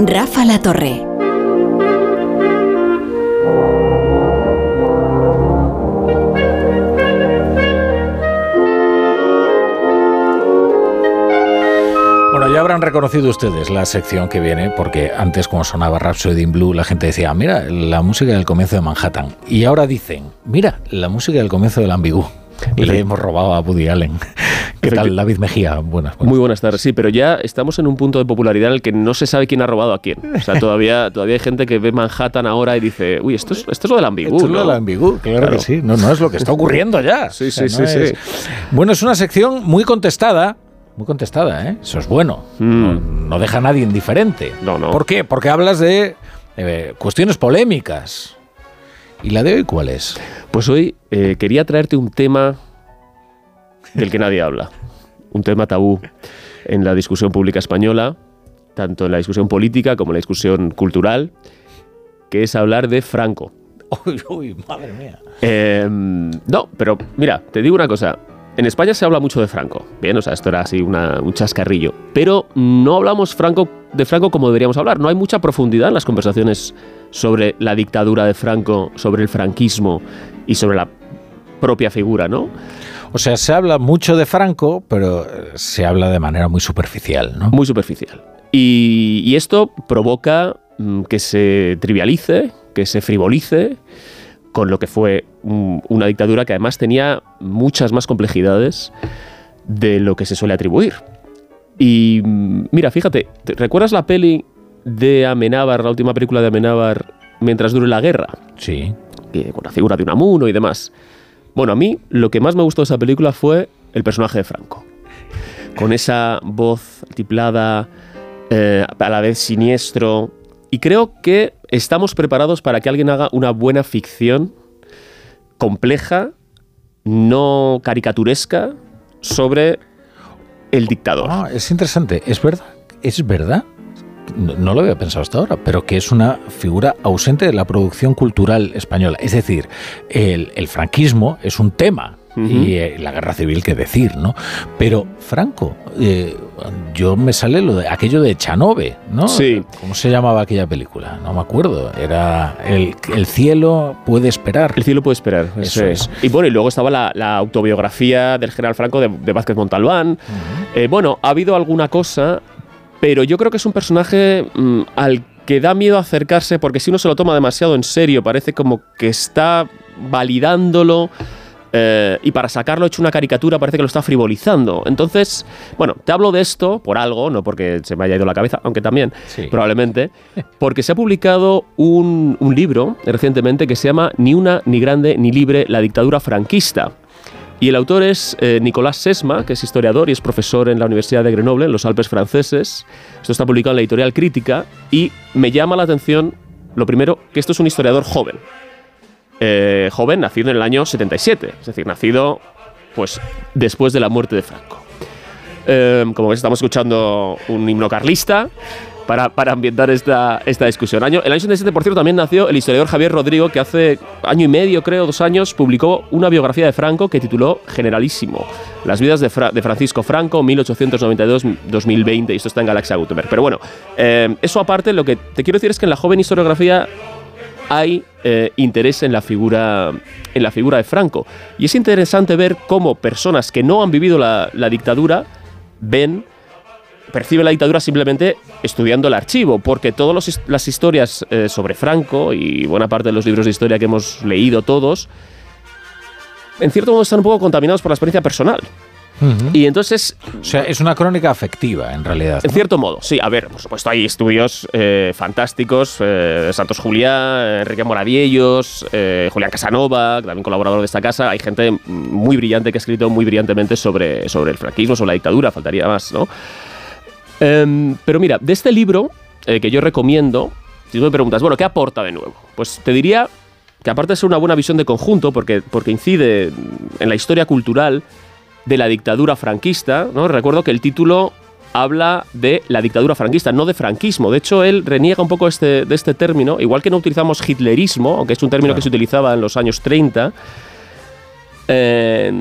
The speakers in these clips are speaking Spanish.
Rafa La Torre. Bueno, ya habrán reconocido ustedes la sección que viene, porque antes como sonaba Rhapsody in Blue, la gente decía, mira, la música del comienzo de Manhattan. Y ahora dicen, mira, la música del comienzo del Ambigú. Y le hemos robado a Woody Allen. ¿Qué tal, David Mejía? Buenas, Muy buenas tardes, sí, pero ya estamos en un punto de popularidad en el que no se sabe quién ha robado a quién. O sea, todavía, todavía hay gente que ve Manhattan ahora y dice, uy, esto es, esto es lo del ambigú. Esto es lo del ambigú, claro, que sí. No, no es lo que está ocurriendo ya. Sí, sí, sí, sí. Bueno, es una sección muy contestada. Muy contestada, ¿eh? Eso es bueno. Mm. No, deja a nadie indiferente. No, no. ¿Por qué? Porque hablas de eh, cuestiones polémicas. ¿Y la de hoy cuál es? Pues hoy eh, quería traerte un tema del que nadie habla. Un tema tabú en la discusión pública española, tanto en la discusión política como en la discusión cultural, que es hablar de Franco. Uy, uy, madre mía. Eh, no, pero mira, te digo una cosa. En España se habla mucho de Franco, bien, o sea, esto era así una- un chascarrillo, pero no hablamos Franco, de Franco como deberíamos hablar. No hay mucha profundidad en las conversaciones sobre la dictadura de Franco, sobre el franquismo y sobre la propia figura, ¿no? O sea, se habla mucho de Franco, pero eh, se habla de manera muy superficial, ¿no? Muy superficial. Y, y esto provoca mm, que se trivialice, que se frivolice con lo que fue mm, una dictadura que además tenía muchas más complejidades de lo que se suele atribuir. Y mm, mira, fíjate, ¿te- ¿recuerdas la peli de Amenábar, la última película de Amenábar, Mientras dure la guerra? Sí. que- con la figura de Unamuno y demás. Bueno, a mí lo que más me gustó de esa película fue el personaje de Franco. Con esa voz tiplada, eh, a la vez siniestro. Y creo que estamos preparados para que alguien haga una buena ficción compleja, no caricaturesca, sobre el dictador. Ah, es interesante. Es verdad. Es verdad. No, no lo había pensado hasta ahora, pero que es una figura ausente de la producción cultural española. Es decir, el, el franquismo es un tema. Y eh, la guerra civil, qué decir, ¿no? Pero Franco, eh, yo me sale lo de aquello de Chanove, ¿no? Sí. ¿Cómo se llamaba aquella película? No me acuerdo. Era El, el cielo puede esperar. El cielo puede esperar. Eso es. Y bueno, y luego estaba la, la autobiografía del general Franco de, de Vázquez Montalbán. Eh, bueno, ha habido alguna cosa, pero yo creo que es un personaje mm, al que da miedo acercarse porque si uno se lo toma demasiado en serio, parece como que está validándolo. eh, y para sacarlo hecho una caricatura parece que lo está frivolizando. Entonces, bueno, te hablo de esto por algo, no porque se me haya ido la cabeza, aunque también, Sí. probablemente, porque se ha publicado un, un libro recientemente que se llama Ni una, ni grande, ni libre, la dictadura franquista. Y el autor es eh, Nicolás Sesma, que es historiador y es profesor en la Universidad de Grenoble, en los Alpes franceses. Esto está publicado en la editorial Crítica y me llama la atención, lo primero, que esto es un historiador joven. Eh, joven, nacido en el año 77, es decir, nacido pues después de la muerte de Franco. Eh, como ves, estamos escuchando un himno carlista para, para ambientar esta, esta discusión. Año, el año 77, por cierto, también nació el historiador Javier Rodrigo, que hace año y medio, creo, dos años, publicó una biografía de Franco que tituló Generalísimo. Las vidas de, de Francisco Franco, 1892-2020, y esto está en Galaxia Gutenberg. Pero bueno, eh, eso aparte, lo que te quiero decir es que en la joven historiografía hay eh, interés en la figura en la figura de Franco y es interesante ver cómo personas que no han vivido la, la dictadura ven perciben la dictadura simplemente estudiando el archivo porque todas las historias eh, sobre Franco y buena parte de los libros de historia que hemos leído todos en cierto modo están un poco contaminados por la experiencia personal y entonces O sea, es una crónica afectiva, en realidad. en ¿no? cierto modo, sí. A ver, por supuesto, hay estudios eh, fantásticos. eh, Santos Juliá, Enrique Moraviellos, eh, Julián Casanova, también colaborador de esta casa. Hay gente muy brillante que ha escrito muy brillantemente sobre, sobre el franquismo, sobre la dictadura, faltaría más, ¿no? Em, pero mira, de este libro eh, que yo recomiendo, si tú me preguntas, bueno, ¿qué aporta de nuevo? Pues te diría que aparte de ser una buena visión de conjunto, porque, porque incide en la historia cultural de la dictadura franquista, ¿no? Recuerdo que el título habla de la dictadura franquista, no de franquismo. De hecho, él reniega un poco este, de este término, igual que no utilizamos hitlerismo, aunque es un término Claro. que se utilizaba en los años 30. eh,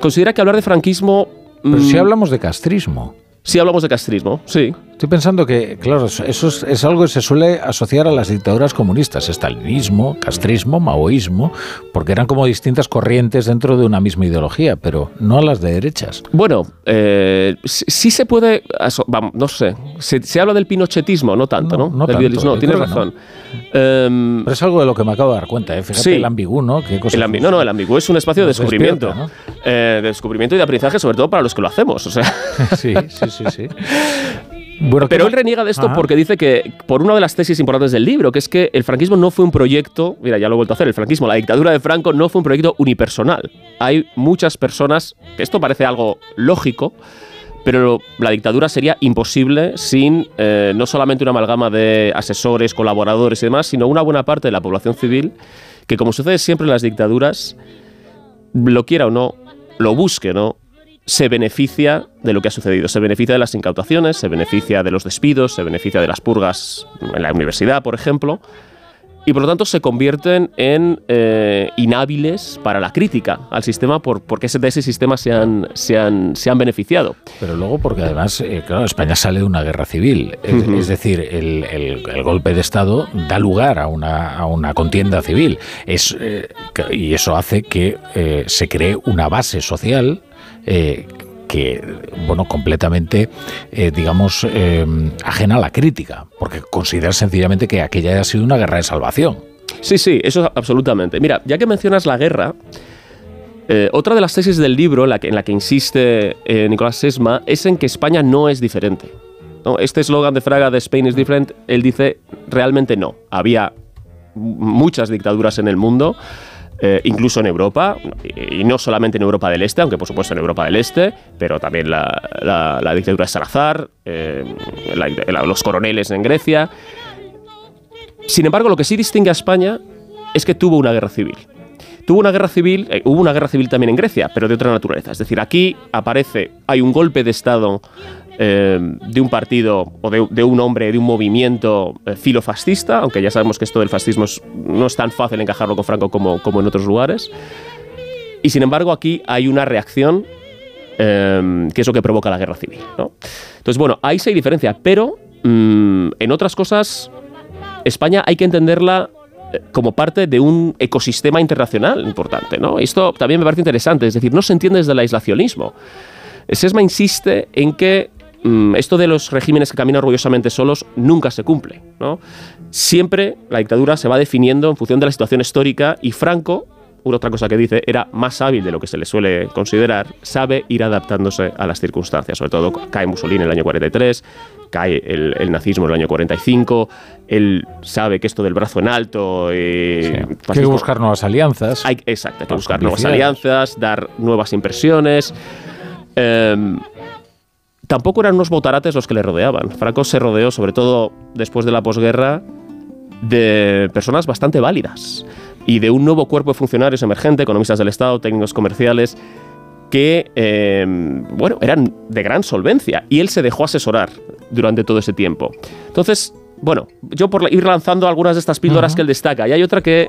considera que hablar de franquismo... Pero mm, si hablamos de castrismo. Sí hablamos de castrismo, sí. Estoy pensando que, claro, eso es, algo que se suele asociar a las dictaduras comunistas, estalinismo, castrismo, maoísmo, porque eran como distintas corrientes dentro de una misma ideología, pero no a las de derechas. Bueno, eh, sí, se puede, vamos, no sé, se, habla del pinochetismo, no tanto, ¿no? No, no tienes razón. Em, pero es algo de lo que me acabo de dar cuenta, ¿eh? Fíjate el ambigú, ¿no? el no, no, el ambigú es un espacio de descubrimiento. Eh, de descubrimiento y de aprendizaje, sobre todo para los que lo hacemos, o sea. sí, sí, sí, sí. Pero él reniega de esto porque dice que, por una de las tesis importantes del libro, que es que el franquismo no fue un proyecto, mira, ya lo he vuelto a hacer, el franquismo, la dictadura de Franco no fue un proyecto unipersonal. Hay muchas personas, que esto parece algo lógico, pero la dictadura sería imposible sin eh, no solamente una amalgama de asesores, colaboradores y demás, sino una buena parte de la población civil que, como sucede siempre en las dictaduras, lo quiera o no, lo busque no, se beneficia de lo que ha sucedido. Se beneficia de las incautaciones, se beneficia de los despidos, se beneficia de las purgas en la universidad, por ejemplo, y por lo tanto se convierten en eh, inhábiles para la crítica al sistema por, porque de ese sistema se han, se, han, se han beneficiado. Pero luego porque además, eh, claro, España sale de una guerra civil, es, decir, el, el, golpe de Estado da lugar a una, a una contienda civil. Es, eh, y eso hace que se cree una base social eh, que, bueno, completamente, eh, digamos, eh, ajena a la crítica, porque considera sencillamente que aquella haya sido una guerra de salvación. Sí, sí, eso absolutamente. Mira, ya que mencionas la guerra, otra de las tesis del libro en la que, insiste Nicolás Sesma es en que España no es diferente. ¿no? Este eslogan de Fraga de Spain is different, él dice realmente no. Había muchas dictaduras en el mundo eh, incluso en Europa, y no solamente en Europa del Este, aunque por supuesto en Europa del Este, pero también la, dictadura de Salazar, eh, los coroneles en Grecia. Sin embargo, lo que sí distingue a España es que tuvo una guerra civil. Tuvo una guerra civil, eh, hubo una guerra civil también en Grecia, pero de otra naturaleza. Es decir, aquí aparece, hay un golpe de Estado eh, de un partido o de, un hombre, de un movimiento eh, filofascista, aunque ya sabemos que esto del fascismo no es tan fácil encajarlo con Franco como, como en otros lugares. Y sin embargo aquí hay una reacción que es lo que provoca la guerra civil. Entonces, bueno, ahí se hay diferencia, pero mm, en otras cosas, España hay que entenderla como parte de un ecosistema internacional importante. ¿no? Esto también me parece interesante, es decir, no se entiende desde el aislacionismo. Sesma insiste en que esto de los regímenes que caminan orgullosamente solos nunca se cumple. ¿no? Siempre la dictadura se va definiendo en función de la situación histórica y Franco, una otra cosa que dice, era más hábil de lo que se le suele considerar, sabe ir adaptándose a las circunstancias. Sobre todo cae Mussolini en el año 43, cae el, nazismo en el año 45, él sabe que esto del brazo en alto... Eh, hay que buscar nuevas alianzas. Hay, exacto, hay que buscar nuevas alianzas, dar nuevas impresiones. Em, tampoco eran unos botarates los que le rodeaban. Franco se rodeó, sobre todo después de la posguerra, de personas bastante válidas y de un nuevo cuerpo de funcionarios emergente, economistas del Estado, técnicos comerciales, que, em, bueno, eran de gran solvencia y él se dejó asesorar durante todo ese tiempo. Entonces, bueno, yo por ir lanzando algunas de estas píldoras que él destaca, y hay otra que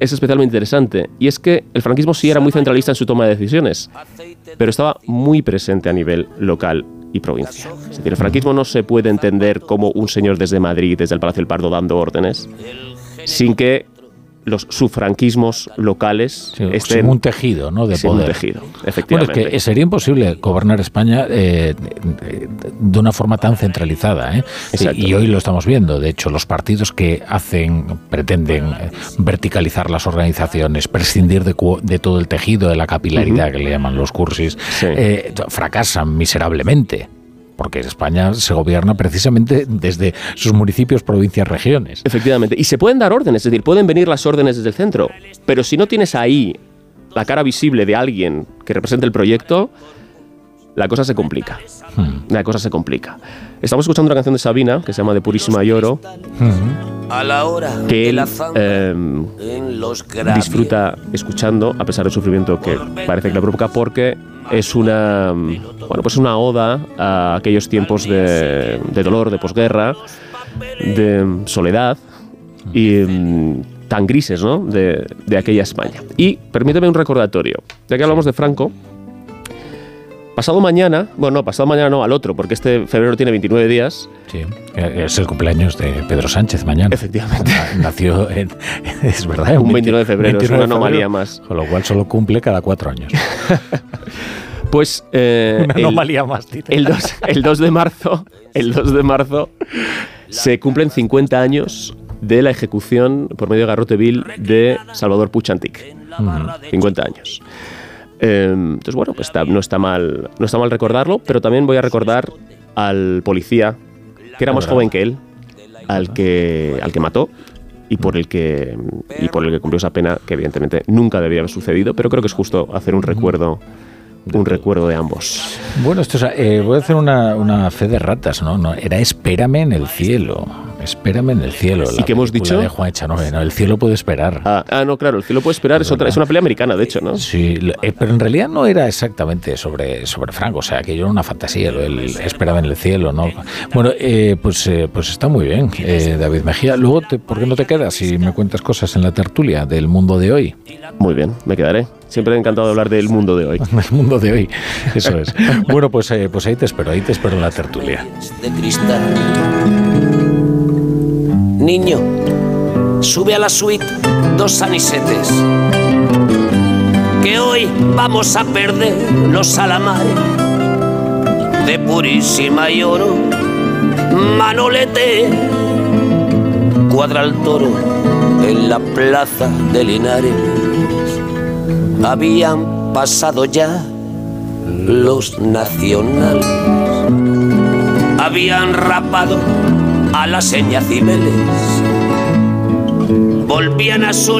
es especialmente interesante, y es que el franquismo sí era muy centralista en su toma de decisiones, pero estaba muy presente a nivel local y provincial. El franquismo no se puede entender como un señor desde Madrid, desde el Palacio del Pardo, dando órdenes, sin que los sufranquismos locales estén... un tejido, ¿no? De poder. un tejido, efectivamente. Bueno, es que sería imposible gobernar España eh, de una forma tan centralizada, ¿eh? Y hoy lo estamos viendo. De hecho, los partidos que hacen, pretenden eh, verticalizar las organizaciones, prescindir de, de todo el tejido, de la capilaridad que le llaman los cursis, eh, fracasan miserablemente porque España se gobierna precisamente desde sus municipios, provincias, regiones. Efectivamente. Y se pueden dar órdenes, es decir, pueden venir las órdenes desde el centro, pero si no tienes ahí la cara visible de alguien que represente el proyecto, la cosa se complica. Hmm. La cosa se complica. Estamos escuchando una canción de Sabina que se llama De Purísima Lloro, hmm. que él em, disfruta escuchando a pesar del sufrimiento que parece que le provoca porque es una bueno pues una oda a aquellos tiempos de, dolor, de posguerra, de soledad y em, tan grises ¿no? de, de aquella España. Y permíteme un recordatorio, ya que hablamos de Franco, pasado mañana, bueno, no, pasado mañana no, al otro, porque este febrero tiene 29 días. Sí, eh, es el cumpleaños de Pedro Sánchez mañana. Efectivamente. Nació en, es verdad, un 29 de febrero, es una anomalía más. Con lo cual solo cumple cada cuatro años. Pues eh, una anomalía más. El 2, el 2 de marzo, el 2 de marzo se cumplen 50 años de la ejecución por medio de garrote vil de Salvador Puchantik. 50 años. Em, entonces, bueno, pues no, está mal, no está mal recordarlo, pero también voy a recordar al policía, que era más joven que él, al que, al que mató y por el que y por el que cumplió esa pena que evidentemente nunca debía haber sucedido, pero creo que es justo hacer un recuerdo un recuerdo de ambos. Bueno, esto eh, voy a hacer una, una, fe de ratas, ¿no? ¿no? Era Espérame en el cielo. Espérame en el cielo. ¿Y qué hemos dicho? De Juan Echanove, no, el cielo puede esperar. Ah, ah, no, claro, el cielo puede esperar es, otra, es una pelea americana, de hecho, ¿no? Sí, eh, pero en realidad no era exactamente sobre, sobre Franco, o sea, que yo era una fantasía, el Espérame en el cielo, ¿no? Bueno, eh, pues, pues está muy bien, David Mejía. Luego, ¿por qué no te quedas y me cuentas cosas en la tertulia del mundo de hoy? Muy bien, me quedaré. Siempre he encantado de hablar del mundo de hoy. el mundo de hoy, eso es. bueno, pues, eh, pues ahí te espero, ahí te espero en la tertulia. De cristal. Niño, sube a la suite dos sanisetes. Que hoy vamos a perder los salamares de purísima y oro. Manolete, cuadra el toro en la plaza de Linares habían pasado ya los nacionales. Habían rapado a las señas Cibeles. Volvían a sus